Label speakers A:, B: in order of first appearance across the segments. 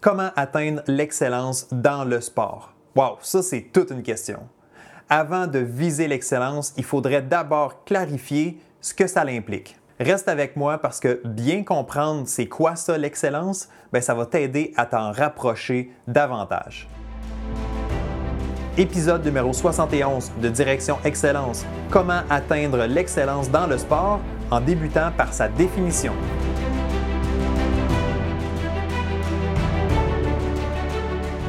A: Comment atteindre l'excellence dans le sport? Wow, ça c'est toute une question. Avant de viser l'excellence, il faudrait d'abord clarifier ce que ça implique. Reste avec moi parce que bien comprendre c'est quoi ça l'excellence, ben, ça va t'aider à t'en rapprocher davantage. Épisode numéro 71 de Direction Excellence. Comment atteindre l'excellence dans le sport en débutant par sa définition.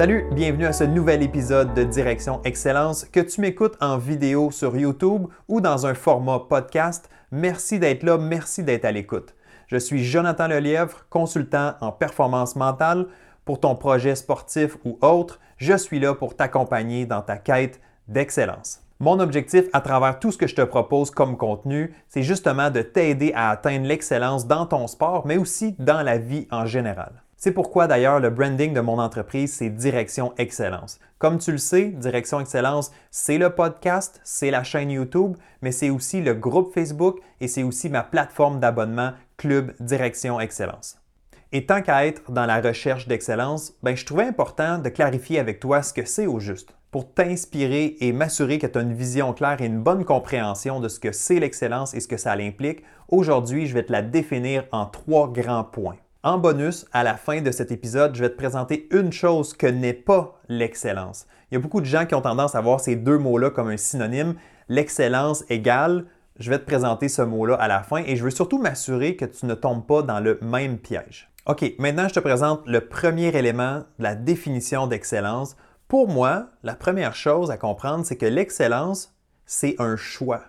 A: Salut, bienvenue à ce nouvel épisode de Direction Excellence. Que tu m'écoutes en vidéo sur YouTube ou dans un format podcast, merci d'être là, merci d'être à l'écoute. Je suis Jonathan Lelièvre, consultant en performance mentale. Pour ton projet sportif ou autre, je suis là pour t'accompagner dans ta quête d'excellence. Mon objectif à travers tout ce que je te propose comme contenu, c'est justement de t'aider à atteindre l'excellence dans ton sport, mais aussi dans la vie en général. C'est pourquoi d'ailleurs le branding de mon entreprise, c'est Direction Excellence. Comme tu le sais, Direction Excellence, c'est le podcast, c'est la chaîne YouTube, mais c'est aussi le groupe Facebook et c'est aussi ma plateforme d'abonnement Club Direction Excellence. Et tant qu'à être dans la recherche d'excellence, ben, je trouvais important de clarifier avec toi ce que c'est au juste. Pour t'inspirer et m'assurer que tu as une vision claire et une bonne compréhension de ce que c'est l'excellence et ce que ça l'implique, aujourd'hui, je vais te la définir en trois grands points. En bonus, à la fin de cet épisode, je vais te présenter une chose que n'est pas l'excellence. Il y a beaucoup de gens qui ont tendance à voir ces deux mots-là comme un synonyme. L'excellence égale, je vais te présenter ce mot-là à la fin et je veux surtout m'assurer que tu ne tombes pas dans le même piège. OK, maintenant je te présente le premier élément de la définition d'excellence. Pour moi, la première chose à comprendre, c'est que l'excellence, c'est un choix.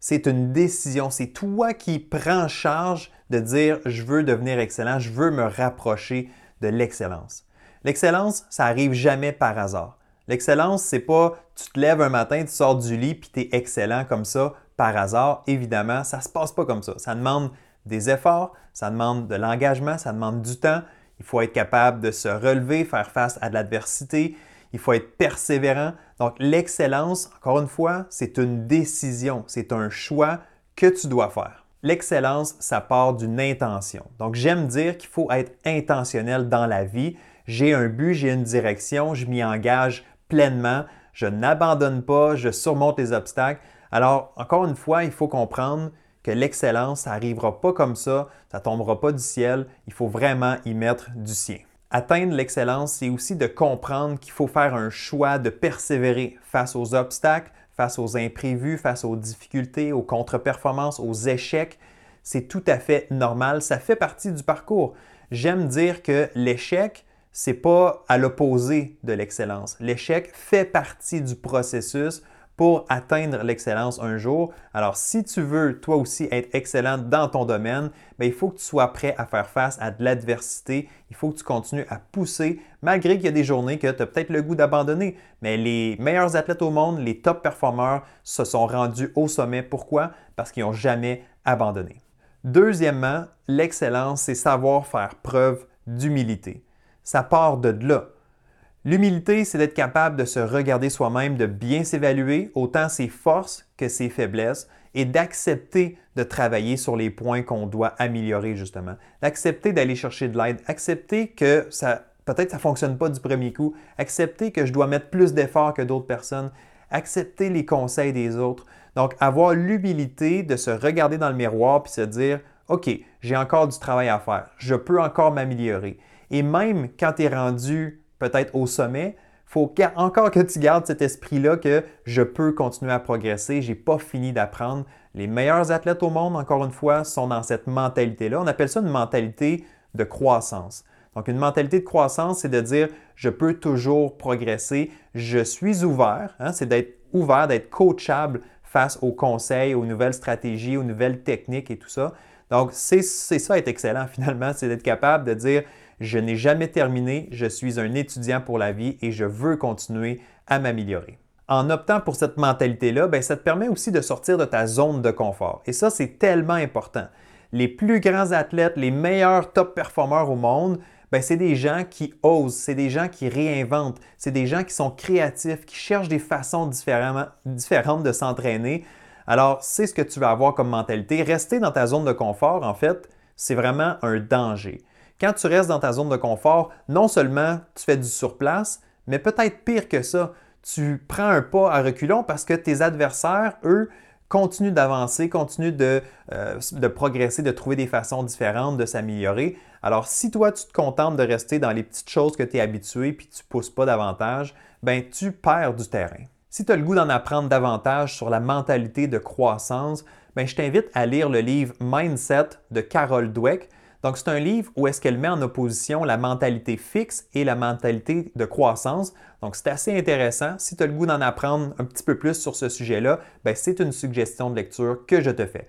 A: C'est une décision. C'est toi qui prends charge de dire je veux devenir excellent, je veux me rapprocher de l'excellence. L'excellence, ça arrive jamais par hasard. L'excellence, c'est pas tu te lèves un matin, tu sors du lit puis tu es excellent comme ça par hasard. Évidemment, ça se passe pas comme ça. Ça demande des efforts, ça demande de l'engagement, ça demande du temps. Il faut être capable de se relever, faire face à de l'adversité. Il faut être persévérant. Donc, l'excellence, encore une fois, c'est une décision, c'est un choix que tu dois faire. L'excellence, ça part d'une intention. Donc, j'aime dire qu'il faut être intentionnel dans la vie. J'ai un but, j'ai une direction, je m'y engage pleinement, je n'abandonne pas, je surmonte les obstacles. Alors, encore une fois, il faut comprendre que l'excellence, ça n'arrivera pas comme ça, ça tombera pas du ciel, il faut vraiment y mettre du sien. Atteindre l'excellence, c'est aussi de comprendre qu'il faut faire un choix de persévérer face aux obstacles, face aux imprévus, face aux difficultés, aux contre-performances, aux échecs. C'est tout à fait normal. Ça fait partie du parcours. J'aime dire que l'échec, c'est pas à l'opposé de l'excellence. L'échec fait partie du processus pour atteindre l'excellence un jour. Alors, si tu veux toi aussi être excellent dans ton domaine, bien, il faut que tu sois prêt à faire face à de l'adversité. Il faut que tu continues à pousser, malgré qu'il y a des journées que tu as peut-être le goût d'abandonner. Mais les meilleurs athlètes au monde, les top performeurs, se sont rendus au sommet. Pourquoi? Parce qu'ils n'ont jamais abandonné. Deuxièmement, l'excellence, c'est savoir faire preuve d'humilité. Ça part de là. L'humilité, c'est d'être capable de se regarder soi-même, de bien s'évaluer, autant ses forces que ses faiblesses, et d'accepter de travailler sur les points qu'on doit améliorer justement. D'accepter d'aller chercher de l'aide, accepter que ça peut-être ça ne fonctionne pas du premier coup, accepter que je dois mettre plus d'efforts que d'autres personnes, accepter les conseils des autres. Donc avoir l'humilité de se regarder dans le miroir puis se dire OK, j'ai encore du travail à faire, je peux encore m'améliorer. Et même quand tu es rendu peut-être au sommet, il faut encore que tu gardes cet esprit-là que je peux continuer à progresser, je n'ai pas fini d'apprendre. Les meilleurs athlètes au monde, encore une fois, sont dans cette mentalité-là. On appelle ça une mentalité de croissance. Donc, une mentalité de croissance, c'est de dire je peux toujours progresser, je suis ouvert, hein, c'est d'être ouvert, d'être coachable face aux conseils, aux nouvelles stratégies, aux nouvelles techniques et tout ça. Donc, c'est ça être excellent finalement, c'est d'être capable de dire, je n'ai jamais terminé, je suis un étudiant pour la vie et je veux continuer à m'améliorer. En optant pour cette mentalité-là, ben, ça te permet aussi de sortir de ta zone de confort. Et ça, c'est tellement important. Les plus grands athlètes, les meilleurs top performeurs au monde, ben, c'est des gens qui osent, c'est des gens qui réinventent, c'est des gens qui sont créatifs, qui cherchent des façons différentes de s'entraîner. Alors, c'est ce que tu vas avoir comme mentalité. Rester dans ta zone de confort, en fait, c'est vraiment un danger. Quand tu restes dans ta zone de confort, non seulement tu fais du surplace, mais peut-être pire que ça, tu prends un pas à reculons parce que tes adversaires, eux, continuent d'avancer, continuent de, euh, progresser, de trouver des façons différentes de s'améliorer. Alors, si toi, tu te contentes de rester dans les petites choses que tu es habitué puis tu ne pousses pas davantage, ben tu perds du terrain. Si tu as le goût d'en apprendre davantage sur la mentalité de croissance, ben, je t'invite à lire le livre Mindset de Carol Dweck. Donc, c'est un livre où est-ce qu'elle met en opposition la mentalité fixe et la mentalité de croissance. Donc, c'est assez intéressant. Si tu as le goût d'en apprendre un petit peu plus sur ce sujet-là, ben, c'est une suggestion de lecture que je te fais.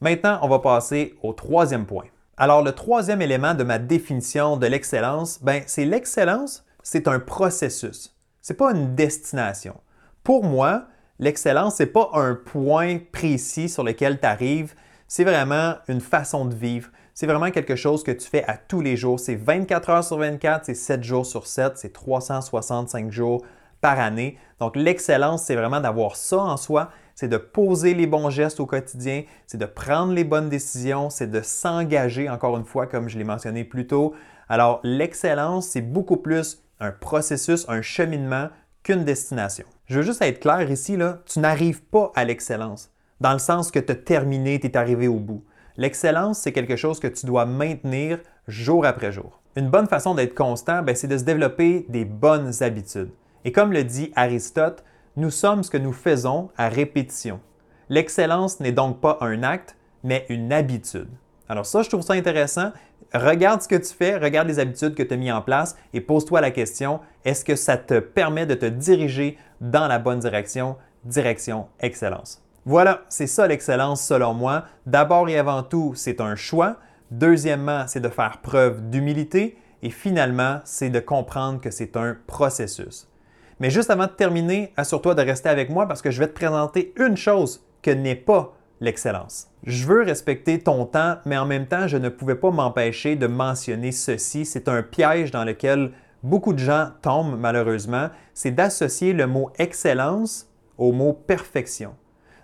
A: Maintenant, on va passer au troisième point. Alors, le troisième élément de ma définition de l'excellence, ben, c'est l'excellence, c'est un processus. Ce n'est pas une destination. Pour moi, l'excellence, ce n'est pas un point précis sur lequel tu arrives, c'est vraiment une façon de vivre. C'est vraiment quelque chose que tu fais à tous les jours. C'est 24 heures sur 24, c'est 7 jours sur 7, c'est 365 jours par année. Donc l'excellence, c'est vraiment d'avoir ça en soi, c'est de poser les bons gestes au quotidien, c'est de prendre les bonnes décisions, c'est de s'engager, encore une fois, comme je l'ai mentionné plus tôt. Alors l'excellence, c'est beaucoup plus un processus, un cheminement qu'une destination. Je veux juste être clair ici, là, tu n'arrives pas à l'excellence, dans le sens que tu as terminé, tu es arrivé au bout. L'excellence, c'est quelque chose que tu dois maintenir jour après jour. Une bonne façon d'être constant, ben, c'est de se développer des bonnes habitudes. Et comme le dit Aristote, nous sommes ce que nous faisons à répétition. L'excellence n'est donc pas un acte, mais une habitude. Alors ça, je trouve ça intéressant. Regarde ce que tu fais, regarde les habitudes que tu as mis en place et pose-toi la question, est-ce que ça te permet de te diriger dans la bonne direction, direction excellence? Voilà, c'est ça l'excellence selon moi. D'abord et avant tout, c'est un choix. Deuxièmement, c'est de faire preuve d'humilité. Et finalement, c'est de comprendre que c'est un processus. Mais juste avant de terminer, assure-toi de rester avec moi parce que je vais te présenter une chose que n'est pas l'excellence. Je veux respecter ton temps, mais en même temps, je ne pouvais pas m'empêcher de mentionner ceci. C'est un piège dans lequel beaucoup de gens tombent malheureusement. C'est d'associer le mot excellence au mot perfection.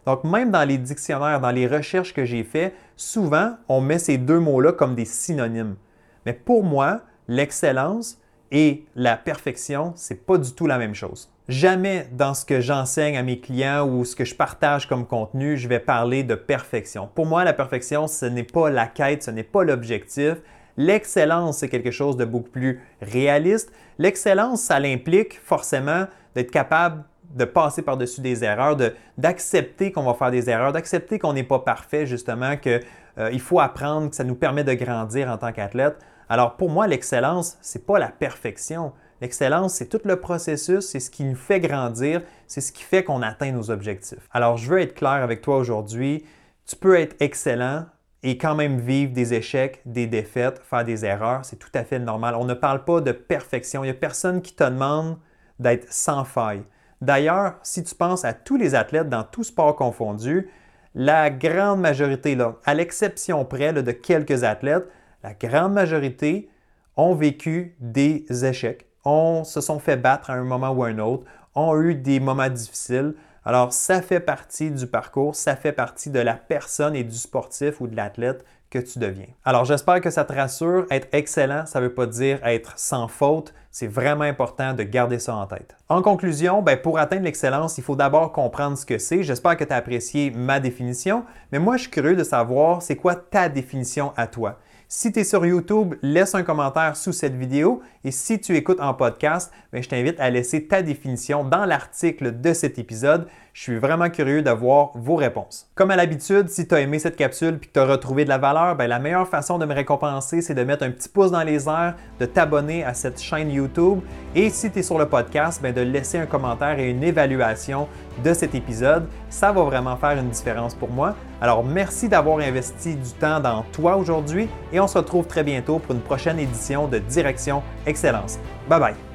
A: Donc, même dans les dictionnaires, dans les recherches que j'ai faites, souvent, on met ces deux mots-là comme des synonymes. Mais pour moi, l'excellence et la perfection, c'est pas du tout la même chose. Jamais dans ce que j'enseigne à mes clients ou ce que je partage comme contenu, je vais parler de perfection. Pour moi, la perfection, ce n'est pas la quête, ce n'est pas l'objectif. L'excellence, c'est quelque chose de beaucoup plus réaliste. L'excellence, ça l'implique forcément d'être capable de passer par-dessus des erreurs, d'accepter qu'on va faire des erreurs, d'accepter qu'on n'est pas parfait, justement, qu'il euh, faut apprendre, que ça nous permet de grandir en tant qu'athlète. Alors pour moi, l'excellence, ce n'est pas la perfection. L'excellence, c'est tout le processus, c'est ce qui nous fait grandir, c'est ce qui fait qu'on atteint nos objectifs. Alors, je veux être clair avec toi aujourd'hui. Tu peux être excellent et quand même vivre des échecs, des défaites, faire des erreurs, c'est tout à fait normal. On ne parle pas de perfection. Il n'y a personne qui te demande d'être sans faille. D'ailleurs, si tu penses à tous les athlètes dans tout sport confondu, la grande majorité, à l'exception près de quelques athlètes, la grande majorité ont vécu des échecs, on se sont fait battre à un moment ou à un autre, ont eu des moments difficiles. Alors, ça fait partie du parcours, ça fait partie de la personne et du sportif ou de l'athlète que tu deviens. Alors, j'espère que ça te rassure. Être excellent, ça ne veut pas dire être sans faute. C'est vraiment important de garder ça en tête. En conclusion, ben, pour atteindre l'excellence, il faut d'abord comprendre ce que c'est. J'espère que tu as apprécié ma définition, mais moi, je suis curieux de savoir c'est quoi ta définition à toi? Si tu es sur YouTube, laisse un commentaire sous cette vidéo et si tu écoutes en podcast, ben, je t'invite à laisser ta définition dans l'article de cet épisode. Je suis vraiment curieux de voir vos réponses. Comme à l'habitude, si tu as aimé cette capsule et que tu as retrouvé de la valeur, ben, la meilleure façon de me récompenser, c'est de mettre un petit pouce dans les airs, de t'abonner à cette chaîne YouTube et si tu es sur le podcast, ben, de laisser un commentaire et une évaluation de cet épisode. ça va vraiment faire une différence pour moi. Alors merci d'avoir investi du temps dans toi aujourd'hui et on se retrouve très bientôt pour une prochaine édition de Direction Excellence. Bye bye!